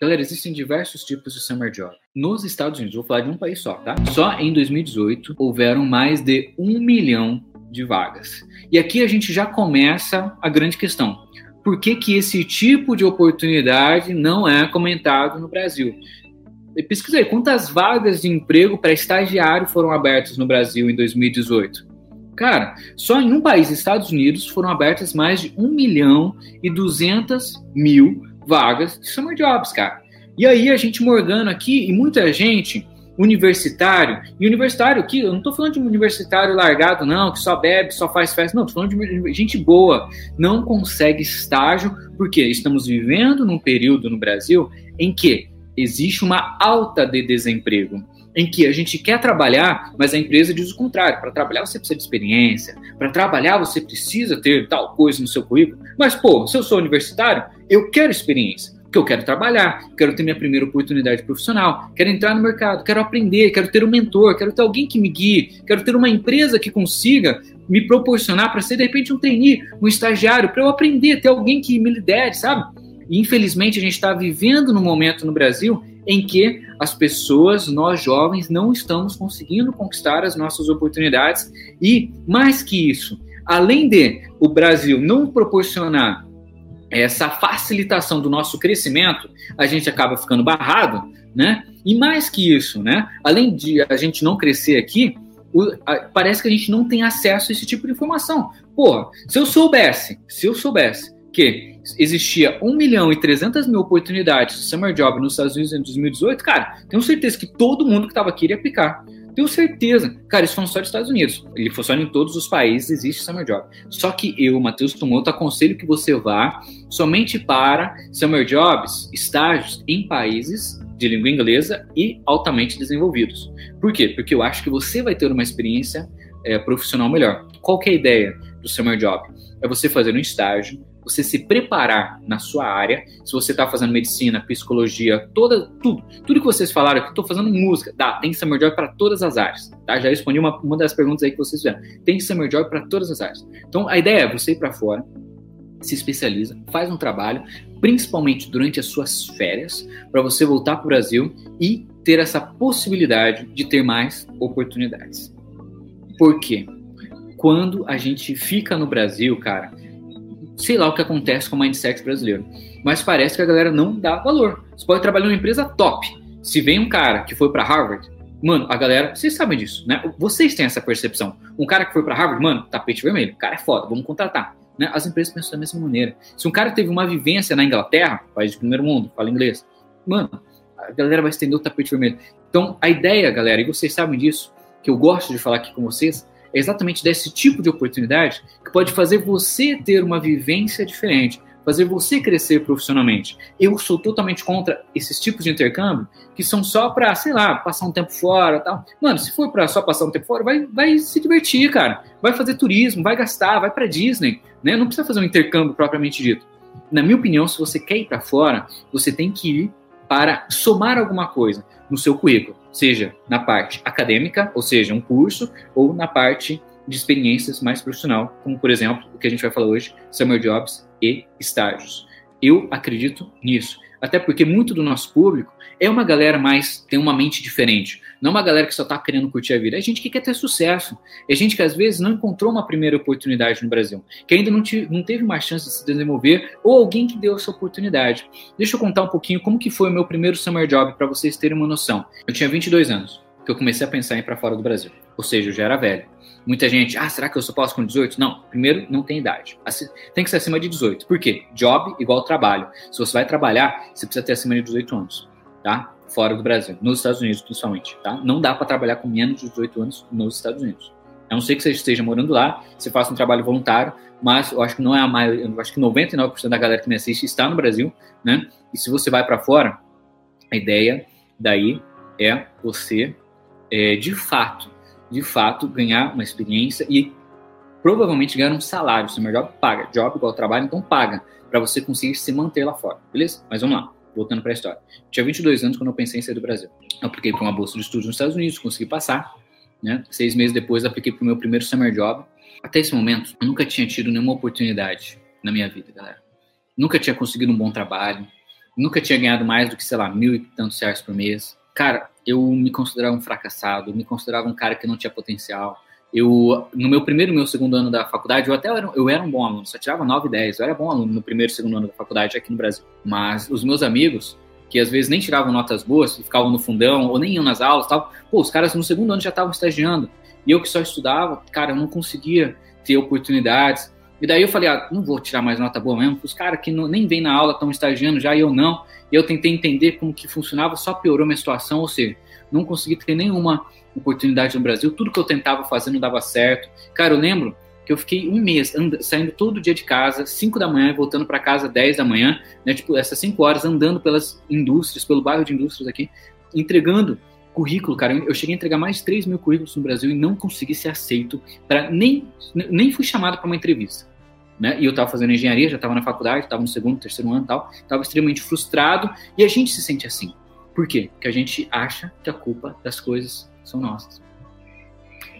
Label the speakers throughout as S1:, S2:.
S1: Galera, existem diversos tipos de summer job. Nos Estados Unidos, vou falar de um país só, tá? Só em 2018 houveram mais de um milhão de vagas. E aqui a gente já começa a grande questão. Por que, que esse tipo de oportunidade não é comentado no Brasil? Pesquisei quantas vagas de emprego para estagiário foram abertas no Brasil em 2018. Cara, só em um país, Estados Unidos, foram abertas mais de 1 milhão e 200 mil vagas de summer jobs, cara. E aí a gente morgando aqui, e muita gente, universitário, e universitário aqui, eu não tô falando de um universitário largado, não, que só bebe, só faz festa, não, tô falando de gente boa, não consegue estágio, porque estamos vivendo num período no Brasil em que existe uma alta de desemprego em que a gente quer trabalhar, mas a empresa diz o contrário. Para trabalhar você precisa de experiência, para trabalhar você precisa ter tal coisa no seu currículo. Mas, pô, se eu sou universitário, eu quero experiência, porque eu quero trabalhar, quero ter minha primeira oportunidade profissional, quero entrar no mercado, quero aprender, quero ter um mentor, quero ter alguém que me guie, quero ter uma empresa que consiga me proporcionar para ser, de repente, um trainee, um estagiário, para eu aprender, ter alguém que me lidere, sabe? E, infelizmente, a gente está vivendo num momento no Brasil em que as pessoas, nós jovens, não estamos conseguindo conquistar as nossas oportunidades. E, mais que isso, além de o Brasil não proporcionar essa facilitação do nosso crescimento, a gente acaba ficando barrado, né? E mais que isso, né? Além de a gente não crescer aqui, parece que a gente não tem acesso a esse tipo de informação. Pô, se eu soubesse, se eu soubesse que existia 1 milhão e 300 mil oportunidades de summer job nos Estados Unidos em 2018, cara, tenho certeza que todo mundo que estava aqui iria aplicar. Tenho certeza. Cara, isso foi só dos Estados Unidos. Ele funciona em todos os países, existe Summer Job. Só que eu, Matheus Tumoto, aconselho que você vá somente para Summer Jobs, estágios em países de língua inglesa e altamente desenvolvidos. Por quê? Porque eu acho que você vai ter uma experiência é, profissional melhor. Qual é a ideia do Summer Job? É você fazer um estágio você se preparar na sua área. Se você está fazendo medicina, psicologia, toda, tudo, tudo que vocês falaram que estou fazendo música, dá, tem Summer Job para todas as áreas. Tá? Já respondi uma, uma das perguntas aí que vocês fizeram. Tem Summer Job para todas as áreas. Então a ideia é você ir para fora, se especializa, faz um trabalho, principalmente durante as suas férias, para você voltar para o Brasil e ter essa possibilidade de ter mais oportunidades. Por quê? Quando a gente fica no Brasil, cara, sei lá o que acontece com o mindset brasileiro. Mas parece que a galera não dá valor. Você pode trabalhar numa empresa top. Se vem um cara que foi para Harvard, mano, a galera, vocês sabem disso, né? Vocês têm essa percepção. Um cara que foi para Harvard, mano, tapete vermelho, o cara é foda, vamos contratar. Né? As empresas pensam da mesma maneira. Se um cara teve uma vivência na Inglaterra, país de primeiro mundo, fala inglês, mano, a galera vai estender o tapete vermelho. Então, a ideia, galera, e vocês sabem disso, que eu gosto de falar aqui com vocês, é exatamente desse tipo de oportunidade que pode fazer você ter uma vivência diferente, fazer você crescer profissionalmente. Eu sou totalmente contra esses tipos de intercâmbio que são só para, sei lá, passar um tempo fora, tal. Mano, se for para só passar um tempo fora, vai, vai se divertir, cara. Vai fazer turismo, vai gastar, vai para Disney, né? Não precisa fazer um intercâmbio propriamente dito. Na minha opinião, se você quer ir para fora, você tem que ir para somar alguma coisa no seu currículo, seja na parte acadêmica, ou seja, um curso, ou na parte de experiências mais profissional, como por exemplo o que a gente vai falar hoje, summer jobs e estágios. Eu acredito nisso. Até porque muito do nosso público é uma galera mais, tem uma mente diferente. Não uma galera que só está querendo curtir a vida. É gente que quer ter sucesso. É gente que às vezes não encontrou uma primeira oportunidade no Brasil. Que ainda não, te, não teve uma chance de se desenvolver. Ou alguém que deu essa oportunidade. Deixa eu contar um pouquinho como que foi o meu primeiro summer job para vocês terem uma noção. Eu tinha 22 anos que eu comecei a pensar em ir para fora do Brasil. Ou seja, eu já era velho. Muita gente, ah, será que eu só posso com 18? Não, primeiro, não tem idade. Tem que ser acima de 18. Por quê? Job igual trabalho. Se você vai trabalhar, você precisa ter acima de 18 anos, tá? Fora do Brasil, nos Estados Unidos principalmente, tá? Não dá para trabalhar com menos de 18 anos nos Estados Unidos. A não ser que você esteja morando lá, você faça um trabalho voluntário, mas eu acho que não é a maioria, eu acho que 99% da galera que me assiste está no Brasil, né? E se você vai para fora, a ideia daí é você, é, de fato, de fato ganhar uma experiência e provavelmente ganhar um salário. Se o job paga, job igual trabalho, então paga para você conseguir se manter lá fora, beleza? Mas vamos lá, voltando para a história. Tinha 22 anos quando eu pensei em sair do Brasil. Eu apliquei para uma bolsa de estudos nos Estados Unidos, consegui passar. Né? Seis meses depois, apliquei para o meu primeiro summer job. Até esse momento, eu nunca tinha tido nenhuma oportunidade na minha vida, galera. Nunca tinha conseguido um bom trabalho, nunca tinha ganhado mais do que, sei lá, mil e tantos reais por mês. Cara, eu me considerava um fracassado, me considerava um cara que não tinha potencial. Eu, no meu primeiro e meu segundo ano da faculdade, eu até era, eu era um bom aluno, só tirava 9 e 10, eu era bom aluno no primeiro e segundo ano da faculdade aqui no Brasil. Mas os meus amigos, que às vezes nem tiravam notas boas, ficavam no fundão, ou nem iam nas aulas tal, pô, os caras no segundo ano já estavam estagiando. E eu que só estudava, cara, eu não conseguia ter oportunidades. E daí eu falei, ah, não vou tirar mais nota boa mesmo, os caras que não, nem vêm na aula estão estagiando já e eu não. E eu tentei entender como que funcionava, só piorou minha situação, ou seja, não consegui ter nenhuma oportunidade no Brasil, tudo que eu tentava fazer não dava certo. Cara, eu lembro que eu fiquei um mês saindo todo dia de casa, 5 da manhã, e voltando para casa 10 da manhã, né, tipo, essas 5 horas andando pelas indústrias, pelo bairro de indústrias aqui, entregando currículo, cara. Eu cheguei a entregar mais de 3 mil currículos no Brasil e não consegui ser aceito para nem nem fui chamado para uma entrevista. Né? E eu estava fazendo engenharia, já estava na faculdade, estava no segundo, terceiro ano e tal, estava extremamente frustrado e a gente se sente assim. Por quê? Porque a gente acha que a culpa das coisas são nossas.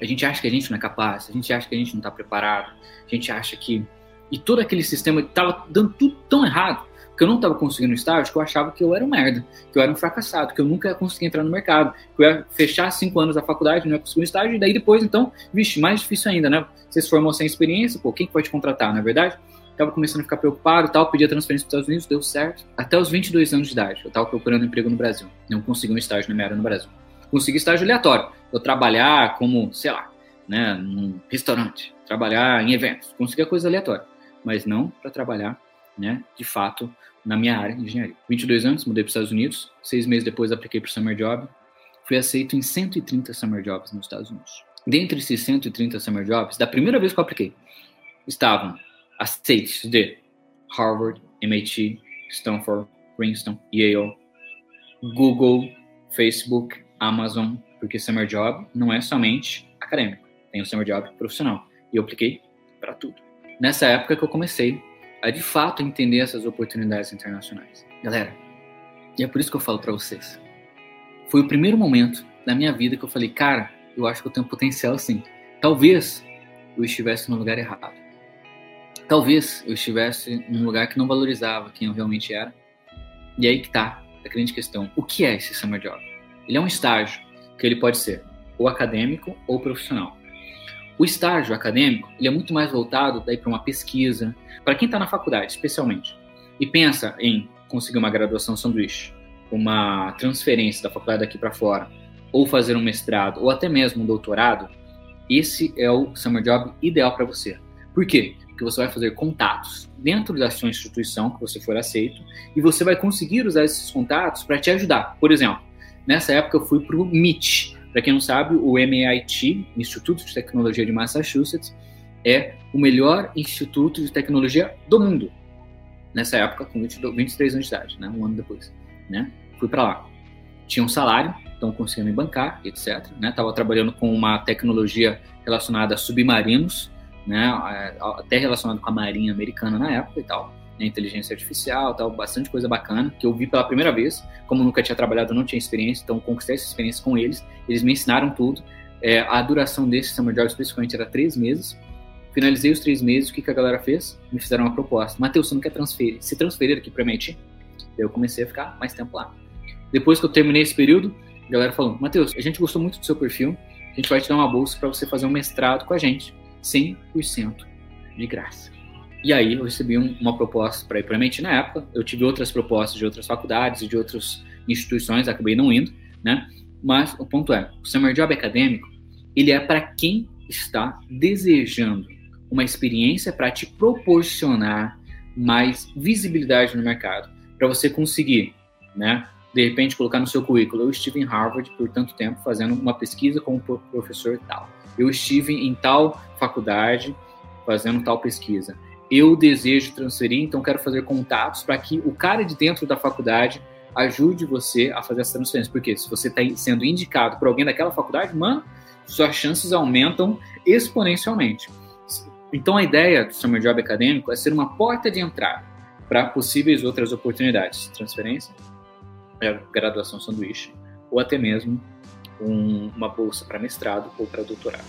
S1: A gente acha que a gente não é capaz, a gente acha que a gente não está preparado, a gente acha que. E todo aquele sistema estava dando tudo tão errado que eu não estava conseguindo estágio, que eu achava que eu era um merda, que eu era um fracassado, que eu nunca ia conseguir entrar no mercado, que eu ia fechar cinco anos da faculdade, não ia conseguir um estágio, e daí depois, então, vixe, mais difícil ainda, né? Você se formou sem experiência, pô, quem te contratar, não é verdade? Tava começando a ficar preocupado tal, pedi a transferência para os Estados Unidos, deu certo. Até os 22 anos de idade, eu estava procurando emprego no Brasil. Não consegui um estágio na minha área no Brasil. Consegui estágio aleatório. Eu trabalhar como, sei lá, né, num restaurante, trabalhar em eventos. Consegui a coisa aleatória. Mas não para trabalhar, né, de fato, na minha área de engenharia. 22 anos, mudei para os Estados Unidos. Seis meses depois, apliquei para o Summer Job. Fui aceito em 130 Summer Jobs nos Estados Unidos. Dentre esses 130 Summer Jobs, da primeira vez que eu apliquei, estavam aceites de Harvard, MIT, Stanford, Princeton, Yale, Google, Facebook, Amazon, porque Summer Job não é somente acadêmico, tem o Summer Job profissional. E eu apliquei para tudo. Nessa época que eu comecei a de fato entender essas oportunidades internacionais. Galera, e é por isso que eu falo para vocês. Foi o primeiro momento da minha vida que eu falei, cara, eu acho que eu tenho potencial sim. Talvez eu estivesse no lugar errado. Talvez eu estivesse num lugar que não valorizava quem eu realmente era. E aí que tá a grande questão. O que é esse summer job? Ele é um estágio que ele pode ser ou acadêmico ou profissional. O estágio acadêmico ele é muito mais voltado daí para uma pesquisa, para quem está na faculdade, especialmente, e pensa em conseguir uma graduação sanduíche, uma transferência da faculdade daqui para fora, ou fazer um mestrado, ou até mesmo um doutorado, esse é o summer job ideal para você. Por quê? Porque você vai fazer contatos dentro da sua instituição que você for aceito e você vai conseguir usar esses contatos para te ajudar. Por exemplo, nessa época eu fui para o MIT, para quem não sabe, o MIT, Instituto de Tecnologia de Massachusetts, é o melhor instituto de tecnologia do mundo. Nessa época, com 22, 23 anos de idade, né? um ano depois. Né? Fui para lá. Tinha um salário, então conseguia me bancar, etc. Né? Tava trabalhando com uma tecnologia relacionada a submarinos, né? até relacionado com a marinha americana na época e tal né, inteligência artificial, tal, bastante coisa bacana, que eu vi pela primeira vez. Como nunca tinha trabalhado, não tinha experiência, então conquistei essa experiência com eles. Eles me ensinaram tudo. É, a duração desse Summer Job especificamente era três meses. Finalizei os três meses, o que, que a galera fez? Me fizeram uma proposta. Matheus, você não quer transferir? Se transferir aqui para MIT? Eu comecei a ficar mais tempo lá. Depois que eu terminei esse período, a galera falou: Matheus, a gente gostou muito do seu perfil, a gente vai te dar uma bolsa para você fazer um mestrado com a gente, 100% de graça. E aí eu recebi um, uma proposta para ir para MIT na época. Eu tive outras propostas de outras faculdades e de outras instituições, acabei não indo, né? Mas o ponto é, o Summer Job acadêmico, ele é para quem está desejando uma experiência para te proporcionar mais visibilidade no mercado, para você conseguir, né? De repente colocar no seu currículo, eu estive em Harvard por tanto tempo fazendo uma pesquisa como professor tal. Eu estive em tal faculdade fazendo tal pesquisa eu desejo transferir, então quero fazer contatos para que o cara de dentro da faculdade ajude você a fazer essa transferência. Porque se você está sendo indicado por alguém daquela faculdade, mano, suas chances aumentam exponencialmente. Então a ideia do Summer Job Acadêmico é ser uma porta de entrada para possíveis outras oportunidades, transferência, é, graduação sanduíche, ou até mesmo um, uma bolsa para mestrado ou para doutorado.